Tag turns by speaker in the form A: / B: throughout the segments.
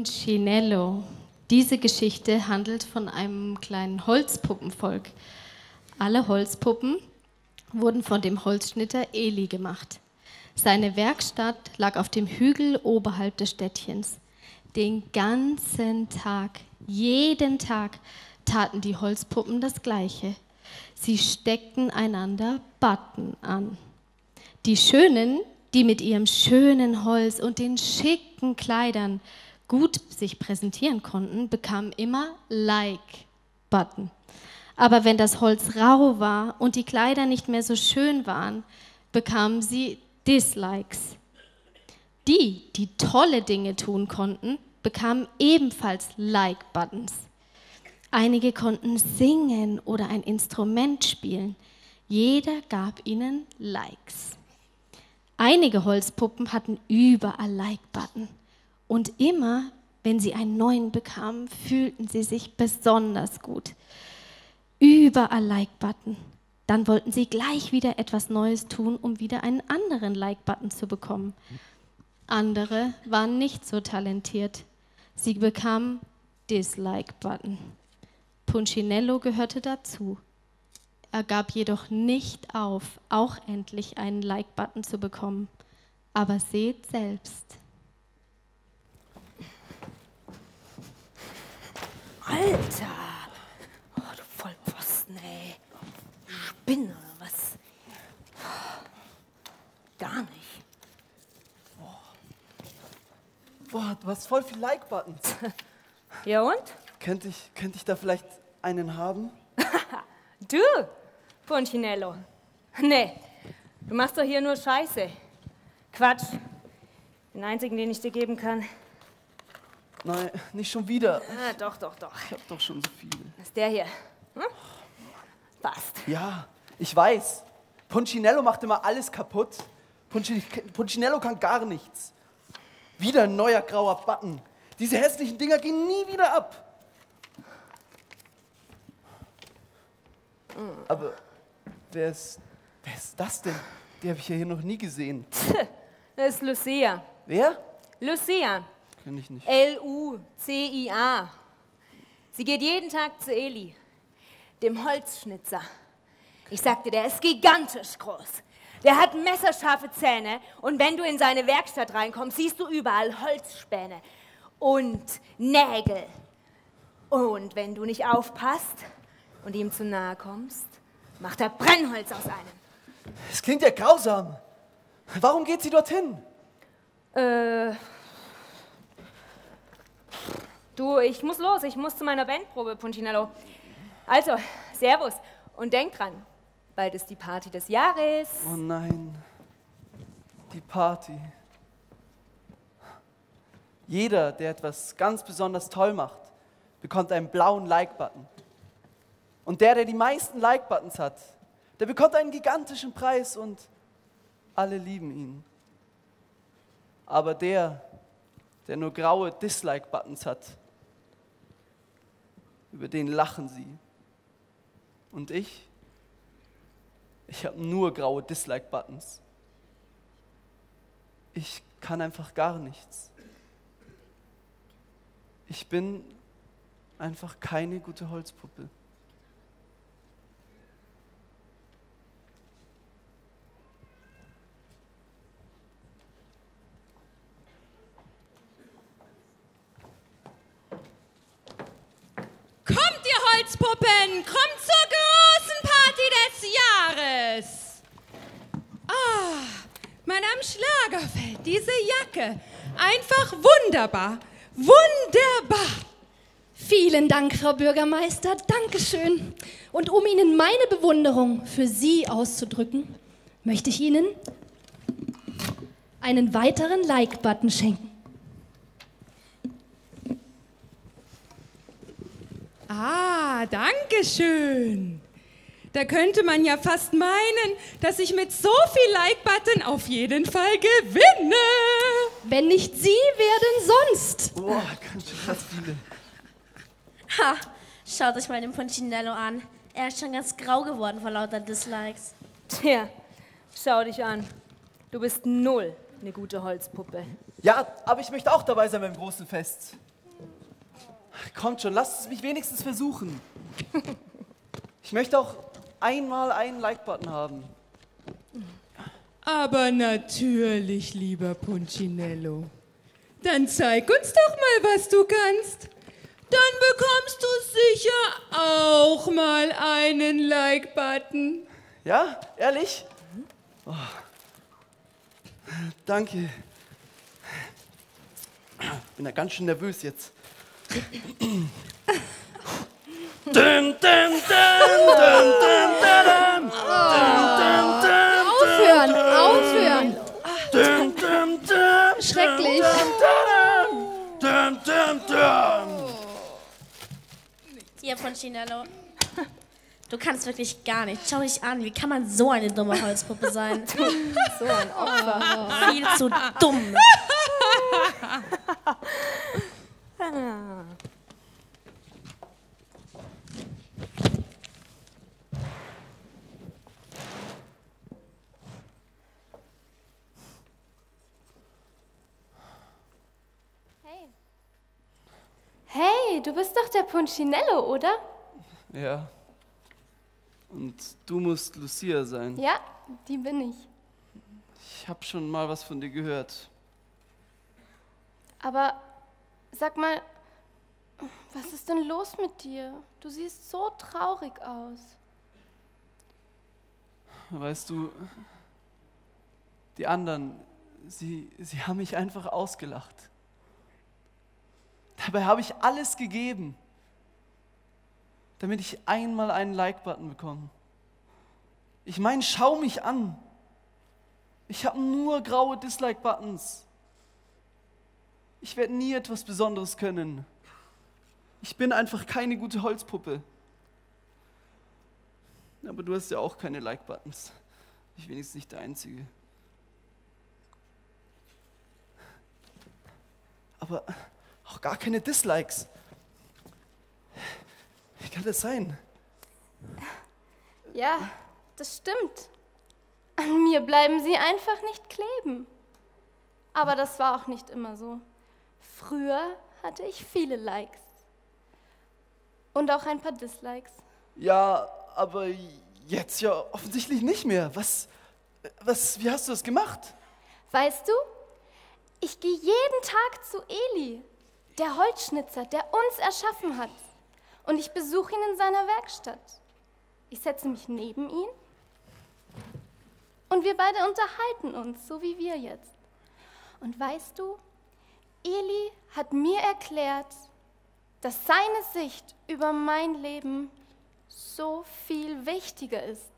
A: Punchinello. Diese Geschichte handelt von einem kleinen Holzpuppenvolk. Alle Holzpuppen wurden von dem Holzschnitter Eli gemacht. Seine Werkstatt lag auf dem Hügel oberhalb des Städtchens. Den ganzen Tag, jeden Tag taten die Holzpuppen das Gleiche. Sie steckten einander Button an. Die Schönen, die mit ihrem schönen Holz und den schicken Kleidern gut sich präsentieren konnten, bekamen immer Like-Button. Aber wenn das Holz rau war und die Kleider nicht mehr so schön waren, bekamen sie Dislikes. Die, die tolle Dinge tun konnten, bekamen ebenfalls Like-Buttons. Einige konnten singen oder ein Instrument spielen. Jeder gab ihnen Likes. Einige Holzpuppen hatten überall Like-Button. Und immer, wenn sie einen neuen bekamen, fühlten sie sich besonders gut. Überall Like-Button. Dann wollten sie gleich wieder etwas Neues tun, um wieder einen anderen Like-Button zu bekommen. Andere waren nicht so talentiert. Sie bekamen Dislike-Button. Punchinello gehörte dazu. Er gab jedoch nicht auf, auch endlich einen Like-Button zu bekommen. Aber seht selbst.
B: Alter! Oh, du Vollpfosten, ey. Spinne oder was? Gar nicht.
C: Boah, du hast voll viel Like-Buttons.
B: Ja und?
C: könnte, ich, könnte ich da vielleicht einen haben?
B: Du, Punchinello. Nee, du machst doch hier nur Scheiße. Quatsch. Den einzigen, den ich dir geben kann.
C: Nein, nicht schon wieder.
B: Ah, doch, doch, doch.
C: Ich hab doch schon so viele.
B: Das ist der hier. Hm? Passt.
C: Ja, ich weiß. Punchinello macht immer alles kaputt. Punchinello kann gar nichts. Wieder ein neuer grauer Button. Diese hässlichen Dinger gehen nie wieder ab. Aber wer ist, wer ist das denn? Die habe ich ja hier noch nie gesehen.
B: Das ist Lucia.
C: Wer?
B: Lucia.
C: Kenn ich nicht.
B: L-U-C-I-A. Sie geht jeden Tag zu Eli, dem Holzschnitzer. Ich sagte, der ist gigantisch groß. Der hat messerscharfe Zähne und wenn du in seine Werkstatt reinkommst, siehst du überall Holzspäne und Nägel. Und wenn du nicht aufpasst und ihm zu nahe kommst, macht er Brennholz aus einem.
C: Es klingt ja grausam. Warum geht sie dorthin?
B: Äh. Du, ich muss los. Ich muss zu meiner Bandprobe, Punchinello. Also, Servus. Und denk dran, bald ist die Party des Jahres.
C: Oh nein, die Party. Jeder, der etwas ganz besonders toll macht, bekommt einen blauen Like-Button. Und der, der die meisten Like-Buttons hat, der bekommt einen gigantischen Preis und alle lieben ihn. Aber der, der nur graue Dislike-Buttons hat, über den lachen sie. Und ich? Ich habe nur graue Dislike-Buttons. Ich kann einfach gar nichts. Ich bin einfach keine gute Holzpuppe.
D: Holzpuppen! Kommt zur großen Party des Jahres! Ah, Madame Schlagerfeld, diese Jacke. Einfach wunderbar. Wunderbar.
E: Vielen Dank, Frau Bürgermeister. Dankeschön. Und um Ihnen meine Bewunderung für Sie auszudrücken, möchte ich Ihnen einen weiteren Like-Button schenken.
D: Ah, danke schön. Da könnte man ja fast meinen, dass ich mit so viel Like-Button auf jeden Fall gewinne.
E: Wenn nicht Sie, wer denn sonst?
C: Boah, ganz schön krass viele.
F: Ha, schaut euch mal den Punchinello an. Er ist schon ganz grau geworden vor lauter Dislikes.
B: Tja, schau dich an. Du bist null eine gute Holzpuppe.
C: Ja, aber ich möchte auch dabei sein beim großen Fest. Kommt schon, lasst es mich wenigstens versuchen. Ich möchte auch einmal einen Like-Button haben.
D: Aber natürlich, lieber Punchinello. Dann zeig uns doch mal, was du kannst. Dann bekommst du sicher auch mal einen Like-Button.
C: Ja, ehrlich? Oh. Danke. Bin da ganz schön nervös jetzt. Dum, dum, dum, dum, dum, dum, dum, dum,
E: Aufhören, aufhören. Schrecklich.
C: dum.
F: Hier, Ponchinello. Du kannst wirklich gar nicht. Schau dich an, wie kann man so eine dumme Holzpuppe sein?
B: So ein Opfer.
F: Viel zu dumm.
G: Hey. Hey, du bist doch der Punchinello, oder?
C: Ja. Und du musst Lucia sein.
G: Ja, die bin ich.
C: Ich habe schon mal was von dir gehört.
G: Aber sag mal, was ist denn los mit dir? Du siehst so traurig aus.
C: Weißt du, die anderen, sie, sie haben mich einfach ausgelacht. Dabei habe ich alles gegeben, damit ich einmal einen Like-Button bekomme. Ich meine, schau mich an. Ich habe nur graue Dislike-Buttons. Ich werde nie etwas Besonderes können. Ich bin einfach keine gute Holzpuppe. Aber du hast ja auch keine Like-Buttons. Ich wenigstens nicht der Einzige. Aber auch gar keine Dislikes. Wie kann das sein?
G: Ja, das stimmt. An mir bleiben sie einfach nicht kleben. Aber das war auch nicht immer so. Früher hatte ich viele Likes. Und auch ein paar Dislikes.
C: Ja, aber jetzt ja offensichtlich nicht mehr. Was, was, wie hast du das gemacht?
G: Weißt du, ich gehe jeden Tag zu Eli, der Holzschnitzer, der uns erschaffen hat. Und ich besuche ihn in seiner Werkstatt. Ich setze mich neben ihn und wir beide unterhalten uns, so wie wir jetzt. Und weißt du, Eli hat mir erklärt, dass seine Sicht über mein Leben so viel wichtiger ist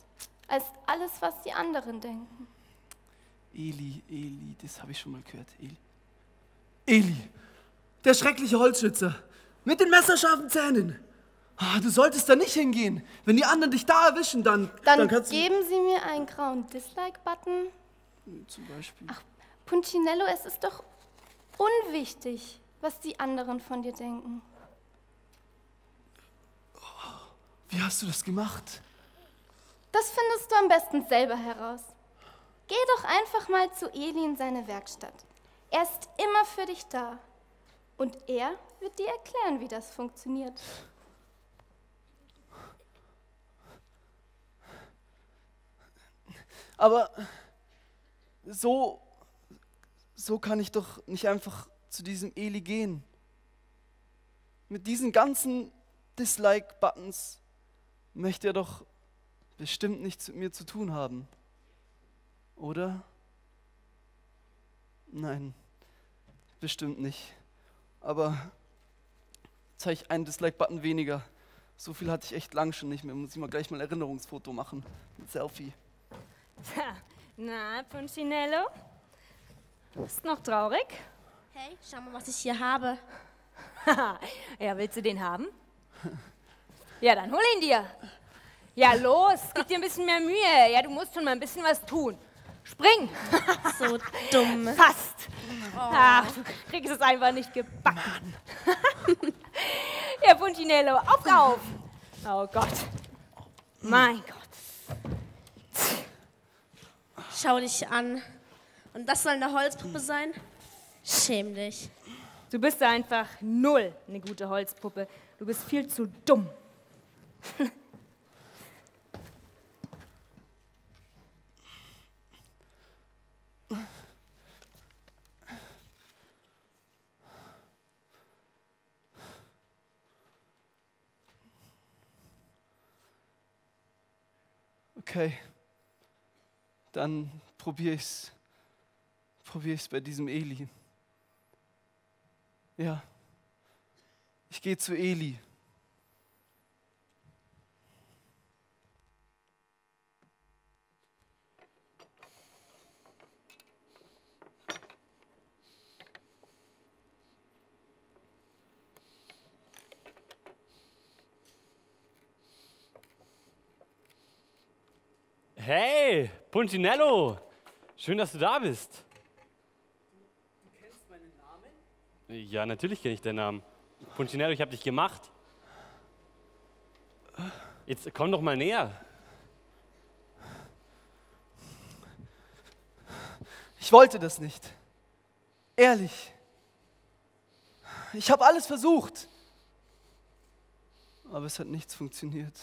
G: als alles, was die anderen denken.
C: Eli, Eli, das habe ich schon mal gehört. Eli. Eli, der schreckliche Holzschnitzer mit den messerscharfen Zähnen. Ah, du solltest da nicht hingehen. Wenn die anderen dich da erwischen, dann,
G: Dann,
C: kannst
G: geben Sie mir einen grauen Dislike-Button.
C: zum Beispiel.
G: Ach, Punchinello, es ist doch unwichtig, was die anderen von dir denken.
C: Wie hast du das gemacht?
G: Das findest du am besten selber heraus. Geh doch einfach mal zu Eli in seine Werkstatt. Er ist immer für dich da. Und er wird dir erklären, wie das funktioniert.
C: Aber so, so kann ich doch nicht einfach zu diesem Eli gehen. Mit diesen ganzen Dislike-Buttons möchte er doch bestimmt nichts mit mir zu tun haben. Oder? Nein, bestimmt nicht. Aber jetzt habe ich einen Dislike-Button weniger. So viel hatte ich echt lang schon nicht mehr. Muss ich mal gleich mal ein Erinnerungsfoto machen. Ein Selfie.
B: Tja, na, Punchinello? Bist noch traurig?
F: Hey, schau mal, was ich hier habe.
B: ja, willst du den haben? Ja, dann hol ihn dir. Ja, los, gib dir ein bisschen mehr Mühe. Ja, du musst schon mal ein bisschen was tun. Spring!
F: So dumm.
B: Fast! Ach, du kriegst es einfach nicht gebacken. ja, Punchinello, auf, auf! Oh Gott. Mein Gott.
F: Schau dich an. Und das soll eine Holzpuppe sein? Schäm dich.
B: Du bist einfach null eine gute Holzpuppe. Du bist viel zu dumm.
C: Okay, dann probiere ich's. Probiere ich's bei diesem Eli. Ja, ich gehe zu Eli.
H: Hey, Puntinello! Schön, dass du da bist. Du kennst meinen Namen? Ja, natürlich kenne ich deinen Namen. Puntinello, ich habe dich gemacht. Jetzt komm doch mal näher.
C: Ich wollte das nicht. Ehrlich. Ich habe alles versucht. Aber es hat nichts funktioniert.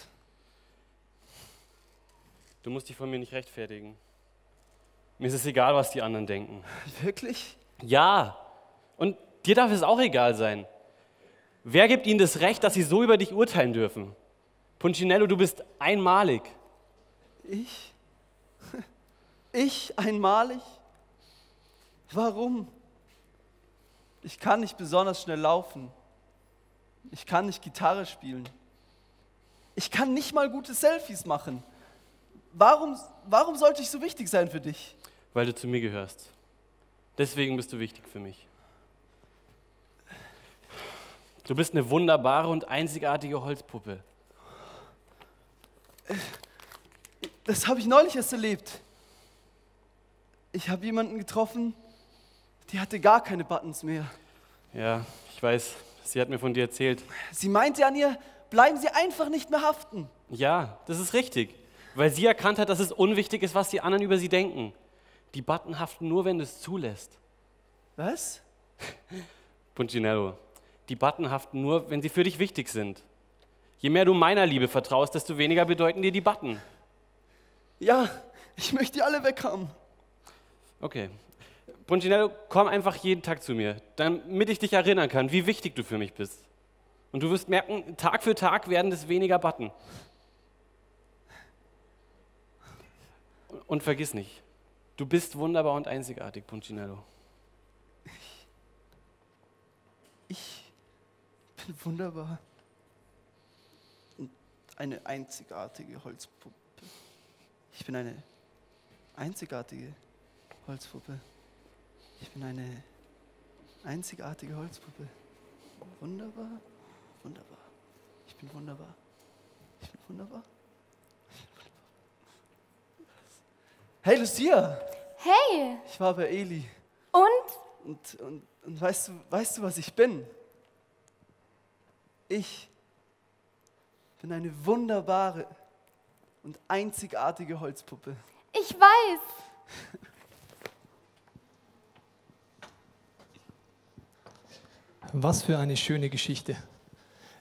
H: Du musst dich von mir nicht rechtfertigen. Mir ist es egal, was die anderen denken.
C: Wirklich?
H: Ja. Und dir darf es auch egal sein. Wer gibt ihnen das Recht, dass sie so über dich urteilen dürfen? Puncinello, du bist einmalig.
C: Ich? Ich einmalig? Warum? Ich kann nicht besonders schnell laufen. Ich kann nicht Gitarre spielen. Ich kann nicht mal gute Selfies machen. Warum, warum sollte ich so wichtig sein für dich?
H: Weil du zu mir gehörst. Deswegen bist du wichtig für mich. Du bist eine wunderbare und einzigartige Holzpuppe.
C: Das habe ich neulich erst erlebt. Ich habe jemanden getroffen, die hatte gar keine Buttons mehr.
H: Ja, ich weiß. Sie hat mir von dir erzählt.
C: Sie meinte an ihr, bleiben Sie einfach nicht mehr haften.
H: Ja, das ist richtig. Weil sie erkannt hat, dass es unwichtig ist, was die anderen über sie denken. Die Button haften nur, wenn du es zulässt.
C: Was?
H: Puncinello, die Button haften nur, wenn sie für dich wichtig sind. Je mehr du meiner Liebe vertraust, desto weniger bedeuten dir die Button.
C: Ja, ich möchte die alle weghaben.
H: Okay. Puncinello, komm einfach jeden Tag zu mir, damit ich dich erinnern kann, wie wichtig du für mich bist. Und du wirst merken, Tag für Tag werden es weniger Button. Und vergiss nicht, du bist wunderbar und einzigartig, Puncinello.
C: Ich bin wunderbar. Und eine einzigartige Holzpuppe. Ich bin eine einzigartige Holzpuppe. Ich bin eine einzigartige Holzpuppe. Wunderbar, wunderbar. Ich bin wunderbar. Ich bin wunderbar. Hey Lucia!
G: Hey!
C: Ich war bei Eli.
G: Und?
C: Und, und, und weißt, du, weißt du, was ich bin? Ich bin eine wunderbare und einzigartige Holzpuppe.
G: Ich weiß.
I: Was für eine schöne Geschichte.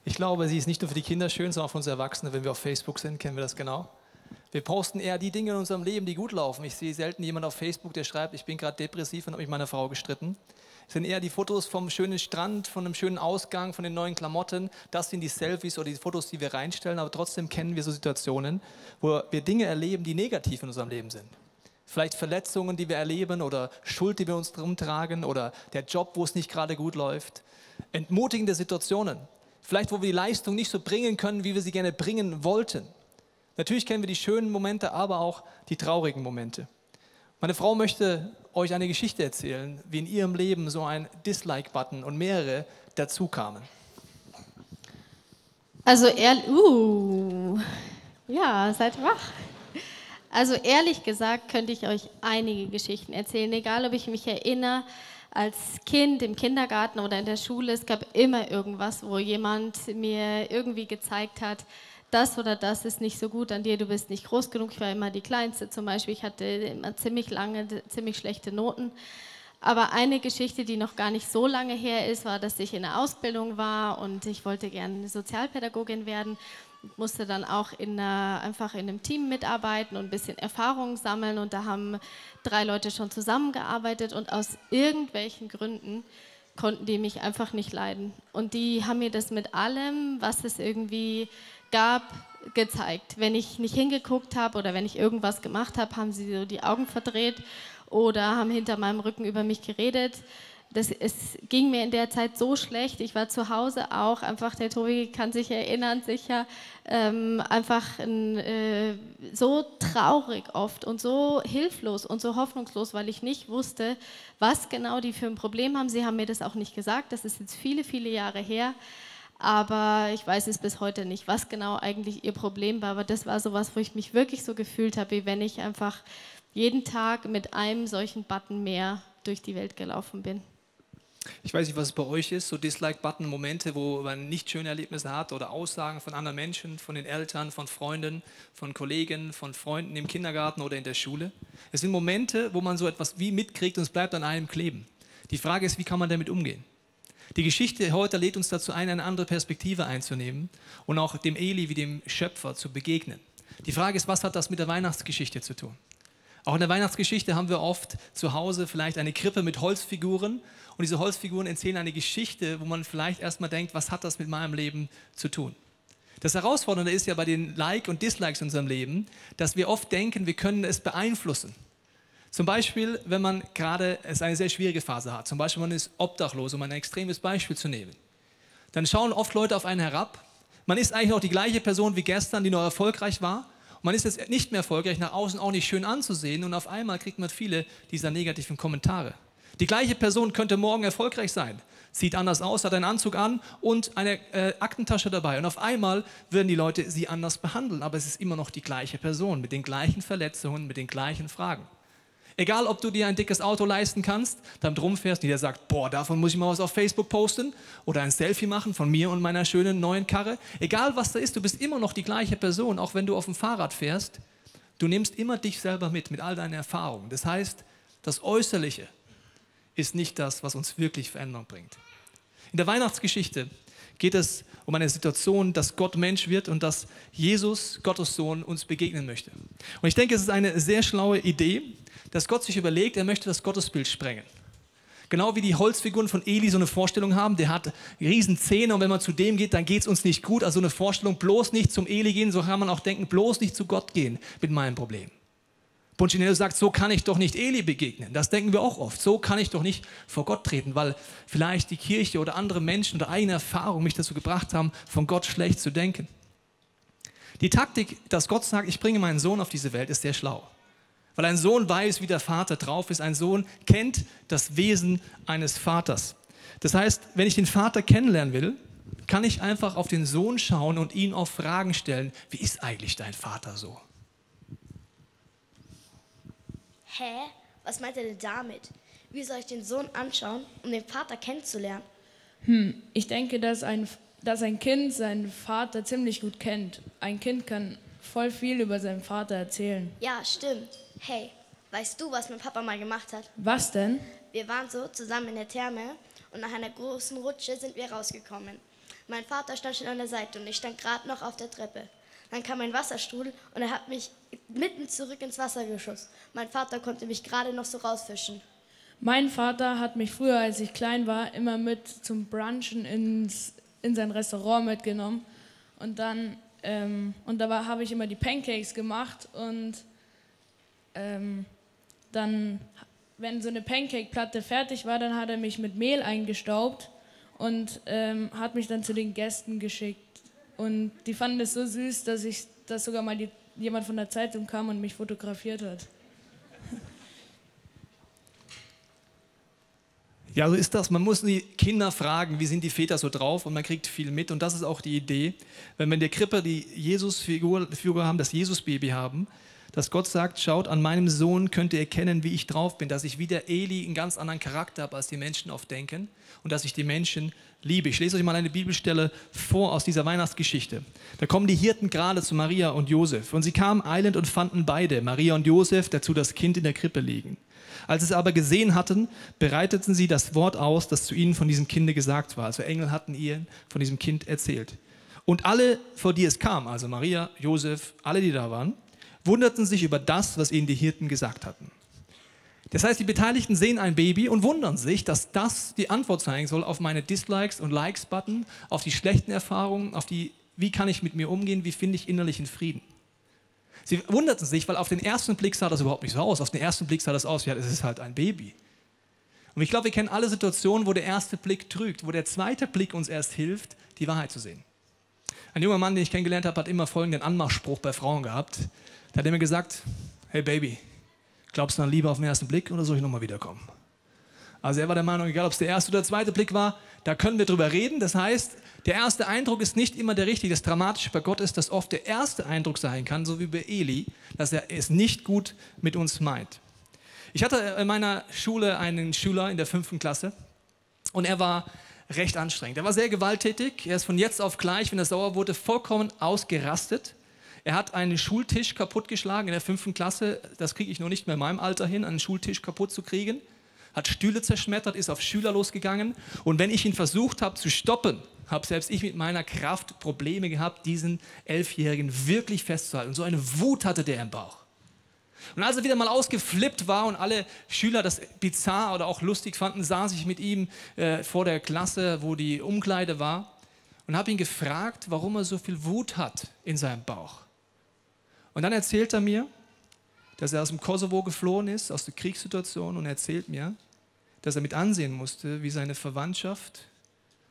I: Ich glaube, sie ist nicht nur für die Kinder schön, sondern auch für uns Erwachsene. Wenn wir auf Facebook sind, kennen wir das genau. Wir posten eher die Dinge in unserem Leben, die gut laufen. Ich sehe selten jemanden auf Facebook, der schreibt, ich bin gerade depressiv und habe mich meiner Frau gestritten. Es sind eher die Fotos vom schönen Strand, von einem schönen Ausgang, von den neuen Klamotten. Das sind die Selfies oder die Fotos, die wir reinstellen. Aber trotzdem kennen wir so Situationen, wo wir Dinge erleben, die negativ in unserem Leben sind. Vielleicht Verletzungen, die wir erleben oder Schuld, die wir uns drum tragen oder der Job, wo es nicht gerade gut läuft. Entmutigende Situationen. Vielleicht, wo wir die Leistung nicht so bringen können, wie wir sie gerne bringen wollten. Natürlich kennen wir die schönen Momente, aber auch die traurigen Momente. Meine Frau möchte euch eine Geschichte erzählen, wie in ihrem Leben so ein Dislike-Button und mehrere dazu kamen.
A: Also ehrlich, uh, ja, seid wach. Also ehrlich gesagt könnte ich euch einige Geschichten erzählen, egal ob ich mich erinnere, als Kind im Kindergarten oder in der Schule, es gab immer irgendwas, wo jemand mir irgendwie gezeigt hat, das oder das ist nicht so gut an dir, du bist nicht groß genug. Ich war immer die Kleinste zum Beispiel. Ich hatte immer ziemlich lange, ziemlich schlechte Noten. Aber eine Geschichte, die noch gar nicht so lange her ist, war, dass ich in der Ausbildung war und ich wollte gerne Sozialpädagogin werden. Musste dann auch in einer, einfach in einem Team mitarbeiten und ein bisschen Erfahrung sammeln. Und da haben drei Leute schon zusammengearbeitet und aus irgendwelchen Gründen konnten die mich einfach nicht leiden. Und die haben mir das mit allem, was es irgendwie gab, gezeigt. Wenn ich nicht hingeguckt habe oder wenn ich irgendwas gemacht habe, haben sie so die Augen verdreht oder haben hinter meinem Rücken über mich geredet. Das, es ging mir in der Zeit so schlecht. Ich war zu Hause auch einfach, der Tobi kann sich erinnern, sicher, ähm, einfach ein, äh, so traurig oft und so hilflos und so hoffnungslos, weil ich nicht wusste, was genau die für ein Problem haben. Sie haben mir das auch nicht gesagt. Das ist jetzt viele, viele Jahre her aber ich weiß es bis heute nicht, was genau eigentlich ihr Problem war. Aber das war so was, wo ich mich wirklich so gefühlt habe, wie wenn ich einfach jeden Tag mit einem solchen Button mehr durch die Welt gelaufen bin.
I: Ich weiß nicht, was es bei euch ist, so Dislike-Button-Momente, wo man nicht schöne Erlebnisse hat oder Aussagen von anderen Menschen, von den Eltern, von Freunden, von Kollegen, von Freunden im Kindergarten oder in der Schule. Es sind Momente, wo man so etwas wie mitkriegt und es bleibt an einem kleben. Die Frage ist, wie kann man damit umgehen? Die Geschichte heute lädt uns dazu ein, eine andere Perspektive einzunehmen und auch dem Eli wie dem Schöpfer zu begegnen. Die Frage ist, was hat das mit der Weihnachtsgeschichte zu tun? Auch in der Weihnachtsgeschichte haben wir oft zu Hause vielleicht eine Krippe mit Holzfiguren und diese Holzfiguren erzählen eine Geschichte, wo man vielleicht erstmal denkt, was hat das mit meinem Leben zu tun? Das Herausfordernde ist ja bei den Like und Dislikes in unserem Leben, dass wir oft denken, wir können es beeinflussen. Zum Beispiel, wenn man gerade es eine sehr schwierige Phase hat, zum Beispiel man ist obdachlos, um ein extremes Beispiel zu nehmen, dann schauen oft Leute auf einen herab. Man ist eigentlich noch die gleiche Person wie gestern, die noch erfolgreich war. Und man ist jetzt nicht mehr erfolgreich, nach außen auch nicht schön anzusehen und auf einmal kriegt man viele dieser negativen Kommentare. Die gleiche Person könnte morgen erfolgreich sein, sieht anders aus, hat einen Anzug an und eine äh, Aktentasche dabei. Und auf einmal würden die Leute sie anders behandeln, aber es ist immer noch die gleiche Person mit den gleichen Verletzungen, mit den gleichen Fragen. Egal, ob du dir ein dickes Auto leisten kannst, damit rumfährst und der sagt, boah, davon muss ich mal was auf Facebook posten oder ein Selfie machen von mir und meiner schönen neuen Karre. Egal, was da ist, du bist immer noch die gleiche Person, auch wenn du auf dem Fahrrad fährst. Du nimmst immer dich selber mit, mit all deinen Erfahrungen. Das heißt, das Äußerliche ist nicht das, was uns wirklich Veränderung bringt. In der Weihnachtsgeschichte geht es um eine Situation, dass Gott Mensch wird und dass Jesus, Gottes Sohn, uns begegnen möchte. Und ich denke, es ist eine sehr schlaue Idee, dass Gott sich überlegt, er möchte das Gottesbild sprengen. Genau wie die Holzfiguren von Eli so eine Vorstellung haben, der hat riesen Zähne und wenn man zu dem geht, dann geht es uns nicht gut. Also eine Vorstellung, bloß nicht zum Eli gehen, so kann man auch denken, bloß nicht zu Gott gehen mit meinem Problem. Punchinello sagt, so kann ich doch nicht Eli begegnen. Das denken wir auch oft. So kann ich doch nicht vor Gott treten, weil vielleicht die Kirche oder andere Menschen oder eigene Erfahrungen mich dazu gebracht haben, von Gott schlecht zu denken. Die Taktik, dass Gott sagt, ich bringe meinen Sohn auf diese Welt, ist sehr schlau. Weil ein Sohn weiß, wie der Vater drauf ist. Ein Sohn kennt das Wesen eines Vaters. Das heißt, wenn ich den Vater kennenlernen will, kann ich einfach auf den Sohn schauen und ihn auf Fragen stellen. Wie ist eigentlich dein Vater so?
F: Hä? Was meint er denn damit? Wie soll ich den Sohn anschauen, um den Vater kennenzulernen?
J: Hm, ich denke, dass ein, dass ein Kind seinen Vater ziemlich gut kennt. Ein Kind kann voll viel über seinen Vater erzählen.
F: Ja, stimmt. Hey, weißt du, was mein Papa mal gemacht hat?
J: Was denn?
F: Wir waren so zusammen in der Therme und nach einer großen Rutsche sind wir rausgekommen. Mein Vater stand schon an der Seite und ich stand gerade noch auf der Treppe. Dann kam ein Wasserstrudel und er hat mich mitten zurück ins Wasser geschossen. Mein Vater konnte mich gerade noch so rausfischen.
J: Mein Vater hat mich früher, als ich klein war, immer mit zum Brunchen ins, in sein Restaurant mitgenommen. Und dann, ähm, und da habe ich immer die Pancakes gemacht und ähm, dann, wenn so eine Pancake-Platte fertig war, dann hat er mich mit Mehl eingestaubt und ähm, hat mich dann zu den Gästen geschickt. Und die fanden es so süß, dass ich, dass sogar mal die, jemand von der Zeitung kam und mich fotografiert hat.
I: Ja, so ist das. Man muss die Kinder fragen, wie sind die Väter so drauf und man kriegt viel mit. Und das ist auch die Idee. Wenn wir in der Krippe die Jesus-Figur haben, das Jesus-Baby haben, dass Gott sagt, schaut, an meinem Sohn könnt ihr erkennen, wie ich drauf bin, dass ich wie der Eli einen ganz anderen Charakter habe, als die Menschen oft denken und dass ich die Menschen liebe. Ich lese euch mal eine Bibelstelle vor aus dieser Weihnachtsgeschichte. Da kommen die Hirten gerade zu Maria und Josef und sie kamen eilend und fanden beide, Maria und Josef, dazu das Kind in der Krippe liegen. Als sie es aber gesehen hatten, bereiteten sie das Wort aus, das zu ihnen von diesem Kinde gesagt war. Also Engel hatten ihr von diesem Kind erzählt. Und alle, vor die es kam, also Maria, Josef, alle, die da waren, wunderten sich über das, was ihnen die Hirten gesagt hatten. Das heißt, die Beteiligten sehen ein Baby und wundern sich, dass das die Antwort sein soll auf meine Dislikes und Likes-Button, auf die schlechten Erfahrungen, auf die, wie kann ich mit mir umgehen, wie finde ich innerlichen Frieden. Sie wunderten sich, weil auf den ersten Blick sah das überhaupt nicht so aus. Auf den ersten Blick sah das aus, ja, es ist halt ein Baby. Und ich glaube, wir kennen alle Situationen, wo der erste Blick trügt, wo der zweite Blick uns erst hilft, die Wahrheit zu sehen. Ein junger Mann, den ich kennengelernt habe, hat immer folgenden Anmachspruch bei Frauen gehabt. Da hat er mir gesagt, hey Baby, glaubst du an Liebe auf den ersten Blick oder soll ich nochmal wiederkommen? Also er war der Meinung, egal ob es der erste oder der zweite Blick war, da können wir drüber reden. Das heißt, der erste Eindruck ist nicht immer der richtige. Das Dramatische bei Gott ist, dass oft der erste Eindruck sein kann, so wie bei Eli, dass er es nicht gut mit uns meint. Ich hatte in meiner Schule einen Schüler in der fünften Klasse und er war recht anstrengend. Er war sehr gewalttätig. Er ist von jetzt auf gleich, wenn er sauer wurde, vollkommen ausgerastet. Er hat einen Schultisch kaputtgeschlagen in der fünften Klasse. Das kriege ich noch nicht mehr in meinem Alter hin, einen Schultisch kaputt zu kriegen. Hat Stühle zerschmettert, ist auf Schüler losgegangen. Und wenn ich ihn versucht habe zu stoppen, habe selbst ich mit meiner Kraft Probleme gehabt, diesen Elfjährigen wirklich festzuhalten. Und so eine Wut hatte der im Bauch. Und als er wieder mal ausgeflippt war und alle Schüler das bizarr oder auch lustig fanden, saß ich mit ihm äh, vor der Klasse, wo die Umkleide war, und habe ihn gefragt, warum er so viel Wut hat in seinem Bauch. Und dann erzählt er mir, dass er aus dem Kosovo geflohen ist, aus der Kriegssituation, und erzählt mir, dass er mit ansehen musste, wie seine Verwandtschaft,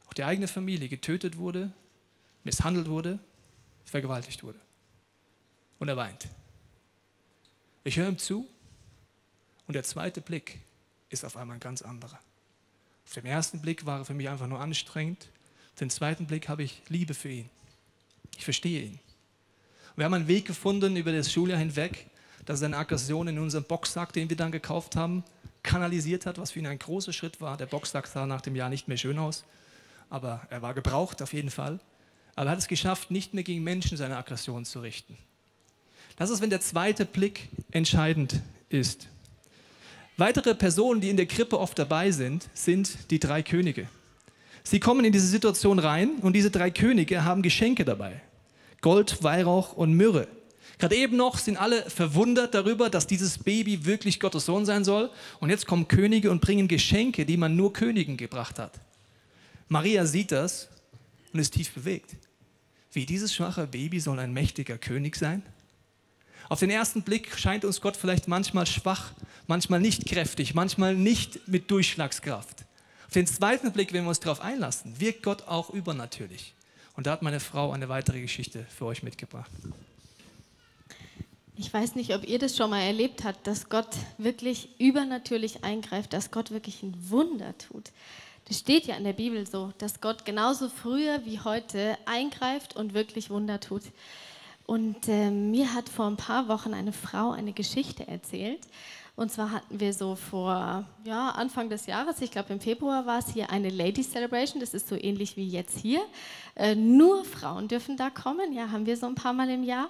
I: auch die eigene Familie getötet wurde, misshandelt wurde, vergewaltigt wurde. Und er weint. Ich höre ihm zu und der zweite Blick ist auf einmal ein ganz anderer. Auf dem ersten Blick war er für mich einfach nur anstrengend. Auf den zweiten Blick habe ich Liebe für ihn. Ich verstehe ihn. Wir haben einen Weg gefunden über das Schuljahr hinweg, dass er seine Aggression in unserem Boxsack, den wir dann gekauft haben, kanalisiert hat, was für ihn ein großer Schritt war. Der Boxsack sah nach dem Jahr nicht mehr schön aus, aber er war gebraucht auf jeden Fall. Aber er hat es geschafft, nicht mehr gegen Menschen seine Aggression zu richten. Das ist, wenn der zweite Blick entscheidend ist. Weitere Personen, die in der Krippe oft dabei sind, sind die drei Könige. Sie kommen in diese Situation rein und diese drei Könige haben Geschenke dabei. Gold, Weihrauch und Myrrhe. Gerade eben noch sind alle verwundert darüber, dass dieses Baby wirklich Gottes Sohn sein soll. Und jetzt kommen Könige und bringen Geschenke, die man nur Königen gebracht hat. Maria sieht das und ist tief bewegt. Wie dieses schwache Baby soll ein mächtiger König sein? Auf den ersten Blick scheint uns Gott vielleicht manchmal schwach, manchmal nicht kräftig, manchmal nicht mit Durchschlagskraft. Auf den zweiten Blick, wenn wir uns darauf einlassen, wirkt Gott auch übernatürlich. Und da hat meine Frau eine weitere Geschichte für euch mitgebracht.
A: Ich weiß nicht, ob ihr das schon mal erlebt habt, dass Gott wirklich übernatürlich eingreift, dass Gott wirklich ein Wunder tut. Das steht ja in der Bibel so, dass Gott genauso früher wie heute eingreift und wirklich Wunder tut. Und äh, mir hat vor ein paar Wochen eine Frau eine Geschichte erzählt. Und zwar hatten wir so vor ja, Anfang des Jahres, ich glaube im Februar war es hier eine Ladies Celebration, das ist so ähnlich wie jetzt hier. Äh, nur Frauen dürfen da kommen, ja, haben wir so ein paar Mal im Jahr.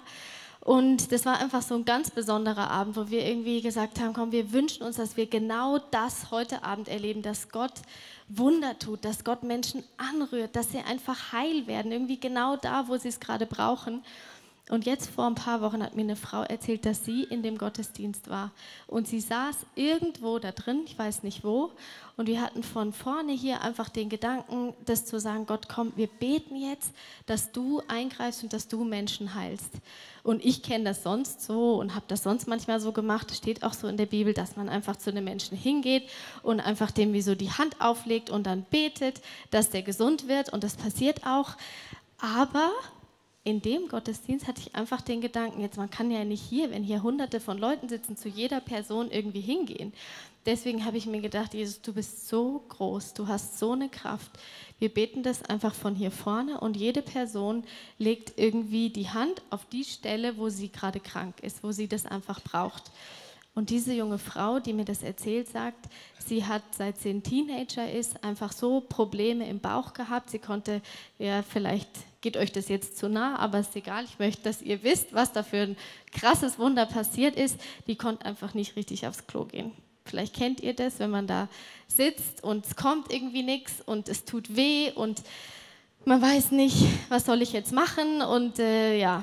A: Und das war einfach so ein ganz besonderer Abend, wo wir irgendwie gesagt haben, komm, wir wünschen uns, dass wir genau das heute Abend erleben, dass Gott Wunder tut, dass Gott Menschen anrührt, dass sie einfach heil werden, irgendwie genau da, wo sie es gerade brauchen. Und jetzt vor ein paar Wochen hat mir eine Frau erzählt, dass sie in dem Gottesdienst war. Und sie saß irgendwo da drin, ich weiß nicht wo. Und wir hatten von vorne hier einfach den Gedanken, das zu sagen, Gott, komm, wir beten jetzt, dass du eingreifst und dass du Menschen heilst. Und ich kenne das sonst so und habe das sonst manchmal so gemacht. Steht auch so in der Bibel, dass man einfach zu einem Menschen hingeht und einfach dem wie so die Hand auflegt und dann betet, dass der gesund wird. Und das passiert auch. Aber in dem Gottesdienst hatte ich einfach den Gedanken, jetzt man kann ja nicht hier, wenn hier hunderte von Leuten sitzen, zu jeder Person irgendwie hingehen. Deswegen habe ich mir gedacht, Jesus, du bist so groß, du hast so eine Kraft. Wir beten das einfach von hier vorne und jede Person legt irgendwie die Hand auf die Stelle, wo sie gerade krank ist, wo sie das einfach braucht. Und diese junge Frau, die mir das erzählt, sagt, sie hat seit sie ein Teenager ist, einfach so Probleme im Bauch gehabt. Sie konnte, ja, vielleicht geht euch das jetzt zu nah, aber ist egal. Ich möchte, dass ihr wisst, was da für ein krasses Wunder passiert ist. Die konnte einfach nicht richtig aufs Klo gehen. Vielleicht kennt ihr das, wenn man da sitzt und es kommt irgendwie nichts und es tut weh und man weiß nicht, was soll ich jetzt machen und äh, ja,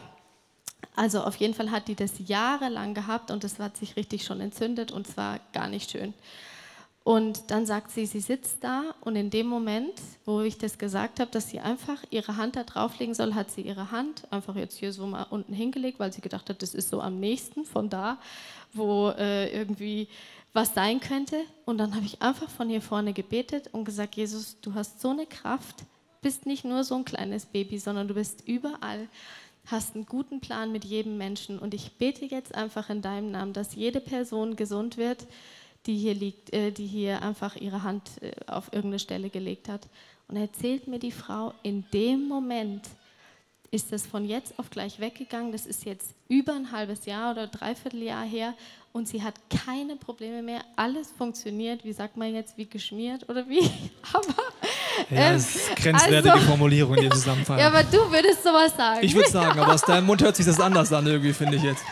A: also auf jeden Fall hat die das jahrelang gehabt und es hat sich richtig schon entzündet und zwar gar nicht schön. Und dann sagt sie, sie sitzt da und in dem Moment, wo ich das gesagt habe, dass sie einfach ihre Hand da drauflegen soll, hat sie ihre Hand einfach jetzt hier so mal unten hingelegt, weil sie gedacht hat, das ist so am nächsten von da, wo äh, irgendwie was sein könnte. Und dann habe ich einfach von hier vorne gebetet und gesagt, Jesus, du hast so eine Kraft, bist nicht nur so ein kleines Baby, sondern du bist überall hast einen guten Plan mit jedem Menschen. Und ich bete jetzt einfach in deinem Namen, dass jede Person gesund wird, die hier liegt, äh, die hier einfach ihre Hand äh, auf irgendeine Stelle gelegt hat. Und erzählt mir die Frau, in dem Moment ist das von jetzt auf gleich weggegangen. Das ist jetzt über ein halbes Jahr oder dreiviertel Jahr her und sie hat keine Probleme mehr. Alles funktioniert, wie sagt man jetzt, wie geschmiert oder wie? Aber
I: ja, das ist grenzwertige also, Formulierung in dem Zusammenhang.
A: Ja, aber du würdest sowas sagen.
I: Ich würde sagen, aber aus deinem Mund hört sich das anders an, irgendwie, finde ich jetzt.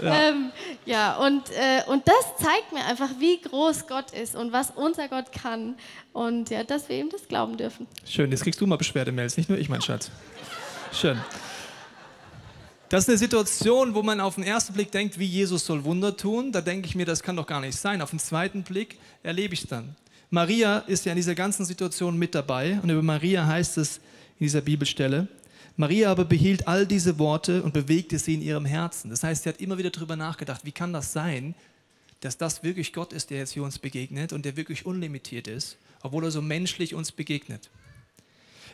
A: Ja, ähm, ja und, äh, und das zeigt mir einfach, wie groß Gott ist und was unser Gott kann. Und ja, dass wir ihm das glauben dürfen.
I: Schön, jetzt kriegst du mal Beschwerdemails, nicht nur ich, mein Schatz. Schön. Das ist eine Situation, wo man auf den ersten Blick denkt, wie Jesus soll Wunder tun. Da denke ich mir, das kann doch gar nicht sein. Auf den zweiten Blick erlebe ich es dann. Maria ist ja in dieser ganzen Situation mit dabei und über Maria heißt es in dieser Bibelstelle, Maria aber behielt all diese Worte und bewegte sie in ihrem Herzen. Das heißt, sie hat immer wieder darüber nachgedacht, wie kann das sein, dass das wirklich Gott ist, der jetzt hier uns begegnet und der wirklich unlimitiert ist, obwohl er so menschlich uns begegnet.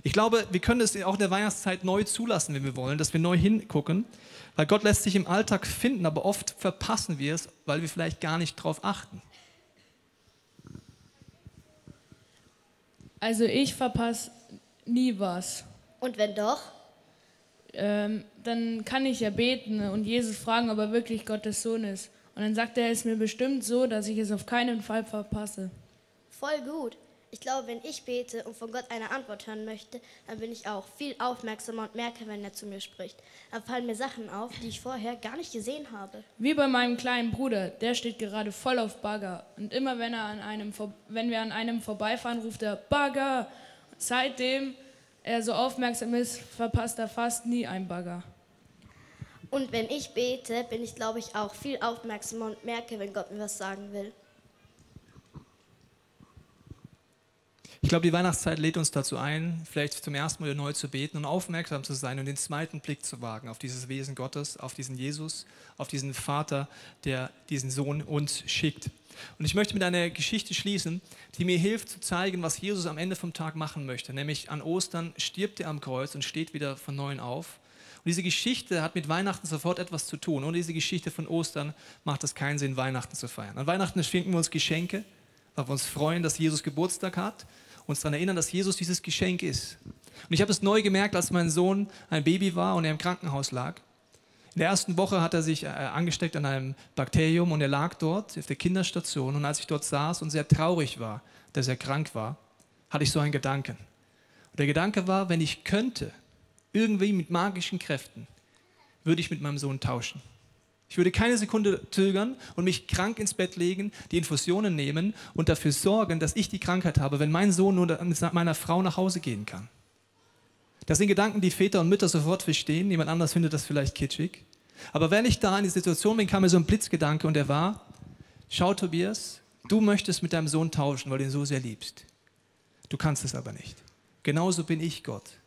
I: Ich glaube, wir können es auch in der Weihnachtszeit neu zulassen, wenn wir wollen, dass wir neu hingucken, weil Gott lässt sich im Alltag finden, aber oft verpassen wir es, weil wir vielleicht gar nicht darauf achten.
J: Also ich verpasse nie was.
F: Und wenn doch?
J: Ähm, dann kann ich ja beten und Jesus fragen, ob er wirklich Gottes Sohn ist. Und dann sagt er es mir bestimmt so, dass ich es auf keinen Fall verpasse.
F: Voll gut. Ich glaube, wenn ich bete und von Gott eine Antwort hören möchte, dann bin ich auch viel aufmerksamer und merke, wenn er zu mir spricht. Dann fallen mir Sachen auf, die ich vorher gar nicht gesehen habe.
J: Wie bei meinem kleinen Bruder, der steht gerade voll auf Bagger. Und immer wenn, er an einem, wenn wir an einem vorbeifahren, ruft er Bagger. Seitdem er so aufmerksam ist, verpasst er fast nie einen Bagger.
F: Und wenn ich bete, bin ich, glaube ich, auch viel aufmerksamer und merke, wenn Gott mir was sagen will.
I: Ich glaube, die Weihnachtszeit lädt uns dazu ein, vielleicht zum ersten Mal neu zu beten und aufmerksam zu sein und den zweiten Blick zu wagen auf dieses Wesen Gottes, auf diesen Jesus, auf diesen Vater, der diesen Sohn uns schickt. Und ich möchte mit einer Geschichte schließen, die mir hilft zu zeigen, was Jesus am Ende vom Tag machen möchte. Nämlich an Ostern stirbt er am Kreuz und steht wieder von neuem auf. Und diese Geschichte hat mit Weihnachten sofort etwas zu tun. Ohne diese Geschichte von Ostern macht es keinen Sinn, Weihnachten zu feiern. An Weihnachten schenken wir uns Geschenke, weil wir uns freuen, dass Jesus Geburtstag hat uns daran erinnern, dass Jesus dieses Geschenk ist. Und ich habe es neu gemerkt, als mein Sohn ein Baby war und er im Krankenhaus lag. In der ersten Woche hat er sich äh, angesteckt an einem Bakterium und er lag dort auf der Kinderstation. Und als ich dort saß und sehr traurig war, dass er krank war, hatte ich so einen Gedanken. Und der Gedanke war, wenn ich könnte, irgendwie mit magischen Kräften, würde ich mit meinem Sohn tauschen. Ich würde keine Sekunde zögern und mich krank ins Bett legen, die Infusionen nehmen und dafür sorgen, dass ich die Krankheit habe, wenn mein Sohn nur mit meiner Frau nach Hause gehen kann. Das sind Gedanken, die Väter und Mütter sofort verstehen. Jemand anders findet das vielleicht kitschig. Aber wenn ich da in die Situation bin, kam mir so ein Blitzgedanke und der war, schau Tobias, du möchtest mit deinem Sohn tauschen, weil du ihn so sehr liebst. Du kannst es aber nicht. Genauso bin ich Gott.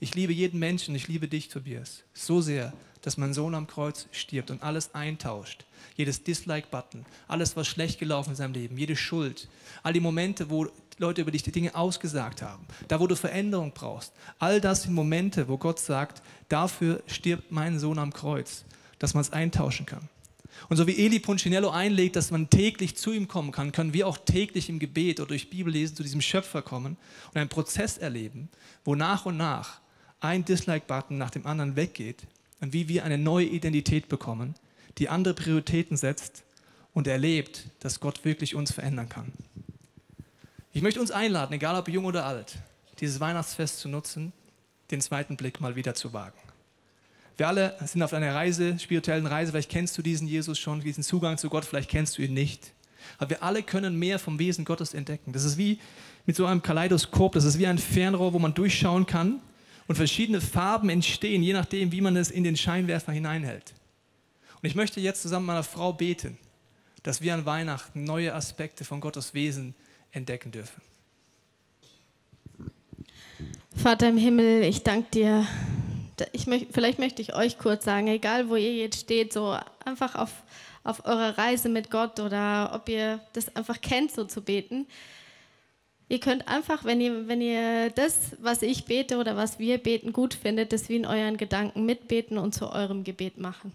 I: Ich liebe jeden Menschen, ich liebe dich, Tobias, so sehr, dass mein Sohn am Kreuz stirbt und alles eintauscht. Jedes Dislike-Button, alles, was schlecht gelaufen ist in seinem Leben, jede Schuld, all die Momente, wo Leute über dich die Dinge ausgesagt haben, da wo du Veränderung brauchst. All das sind Momente, wo Gott sagt, dafür stirbt mein Sohn am Kreuz, dass man es eintauschen kann. Und so wie Eli Punchinello einlegt, dass man täglich zu ihm kommen kann, können wir auch täglich im Gebet oder durch Bibellesen zu diesem Schöpfer kommen und einen Prozess erleben, wo nach und nach ein Dislike-Button nach dem anderen weggeht und wie wir eine neue Identität bekommen, die andere Prioritäten setzt und erlebt, dass Gott wirklich uns verändern kann. Ich möchte uns einladen, egal ob jung oder alt, dieses Weihnachtsfest zu nutzen, den zweiten Blick mal wieder zu wagen. Wir alle sind auf einer Reise, spirituellen Reise, vielleicht kennst du diesen Jesus schon, diesen Zugang zu Gott, vielleicht kennst du ihn nicht. Aber wir alle können mehr vom Wesen Gottes entdecken. Das ist wie mit so einem Kaleidoskop, das ist wie ein Fernrohr, wo man durchschauen kann und verschiedene Farben entstehen, je nachdem, wie man es in den Scheinwerfer hineinhält. Und ich möchte jetzt zusammen mit meiner Frau beten, dass wir an Weihnachten neue Aspekte von Gottes Wesen entdecken dürfen.
A: Vater im Himmel, ich danke dir. Ich möcht, vielleicht möchte ich euch kurz sagen, egal wo ihr jetzt steht, so einfach auf, auf eurer Reise mit Gott oder ob ihr das einfach kennt, so zu beten. Ihr könnt einfach, wenn ihr, wenn ihr das, was ich bete oder was wir beten, gut findet, das wie in euren Gedanken mitbeten und zu eurem Gebet machen.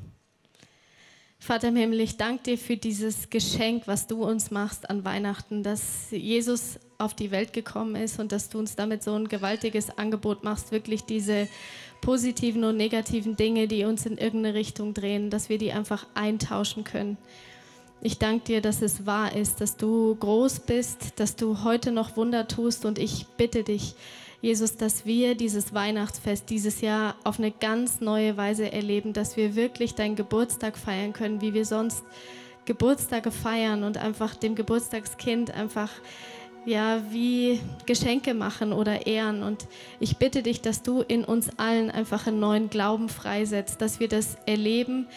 A: Vater im Himmel, ich danke dir für dieses Geschenk, was du uns machst an Weihnachten, dass Jesus auf die Welt gekommen ist und dass du uns damit so ein gewaltiges Angebot machst, wirklich diese positiven und negativen Dinge, die uns in irgendeine Richtung drehen, dass wir die einfach eintauschen können. Ich danke dir, dass es wahr ist, dass du groß bist, dass du heute noch Wunder tust und ich bitte dich, Jesus, dass wir dieses Weihnachtsfest dieses Jahr auf eine ganz neue Weise erleben, dass wir wirklich deinen Geburtstag feiern können, wie wir sonst Geburtstage feiern und einfach dem Geburtstagskind einfach ja, wie Geschenke machen oder ehren. Und ich bitte dich, dass du in uns allen einfach einen neuen Glauben freisetzt, dass wir das erleben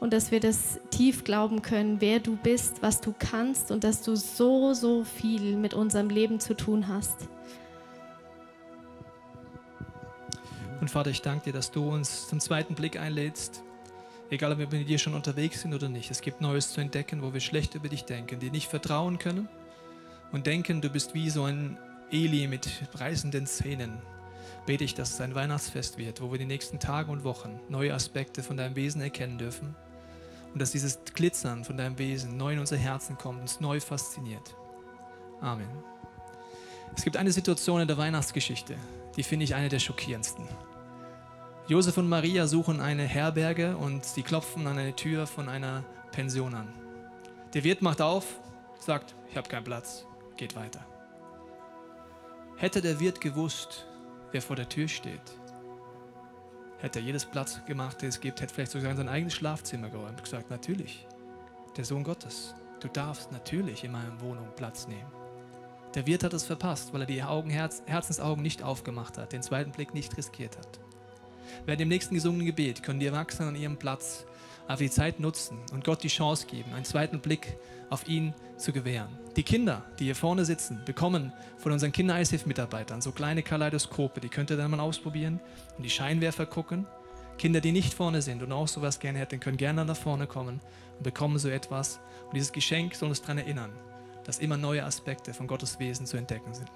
A: und dass wir das tief glauben können, wer du bist, was du kannst und dass du so, so viel mit unserem Leben zu tun hast.
I: Und Vater, ich danke dir, dass du uns zum zweiten Blick einlädst. Egal, ob wir mit dir schon unterwegs sind oder nicht. Es gibt Neues zu entdecken, wo wir schlecht über dich denken, dir nicht vertrauen können und denken, du bist wie so ein Eli mit reißenden Zähnen. Bete ich, dass es ein Weihnachtsfest wird, wo wir die nächsten Tage und Wochen neue Aspekte von deinem Wesen erkennen dürfen und dass dieses Glitzern von deinem Wesen neu in unser Herzen kommt, uns neu fasziniert. Amen. Es gibt eine Situation in der Weihnachtsgeschichte, die finde ich eine der schockierendsten. Josef und Maria suchen eine Herberge und sie klopfen an eine Tür von einer Pension an. Der Wirt macht auf, sagt, ich habe keinen Platz, geht weiter. Hätte der Wirt gewusst, wer vor der Tür steht, hätte er jedes Platz gemacht, den es gibt, hätte vielleicht sogar in sein eigenes Schlafzimmer geräumt und gesagt, natürlich, der Sohn Gottes, du darfst natürlich in meiner Wohnung Platz nehmen. Der Wirt hat es verpasst, weil er die Augen, Herz, Herzensaugen nicht aufgemacht hat, den zweiten Blick nicht riskiert hat. Während dem nächsten gesungenen Gebet können die Erwachsenen an ihrem Platz auf die Zeit nutzen und Gott die Chance geben, einen zweiten Blick auf ihn zu gewähren. Die Kinder, die hier vorne sitzen, bekommen von unseren Kinder-ISF-Mitarbeitern so kleine Kaleidoskope, die könnt ihr dann mal ausprobieren und die Scheinwerfer gucken. Kinder, die nicht vorne sind und auch sowas gerne hätten, können gerne nach vorne kommen und bekommen so etwas. Und dieses Geschenk soll uns daran erinnern, dass immer neue Aspekte von Gottes Wesen zu entdecken sind.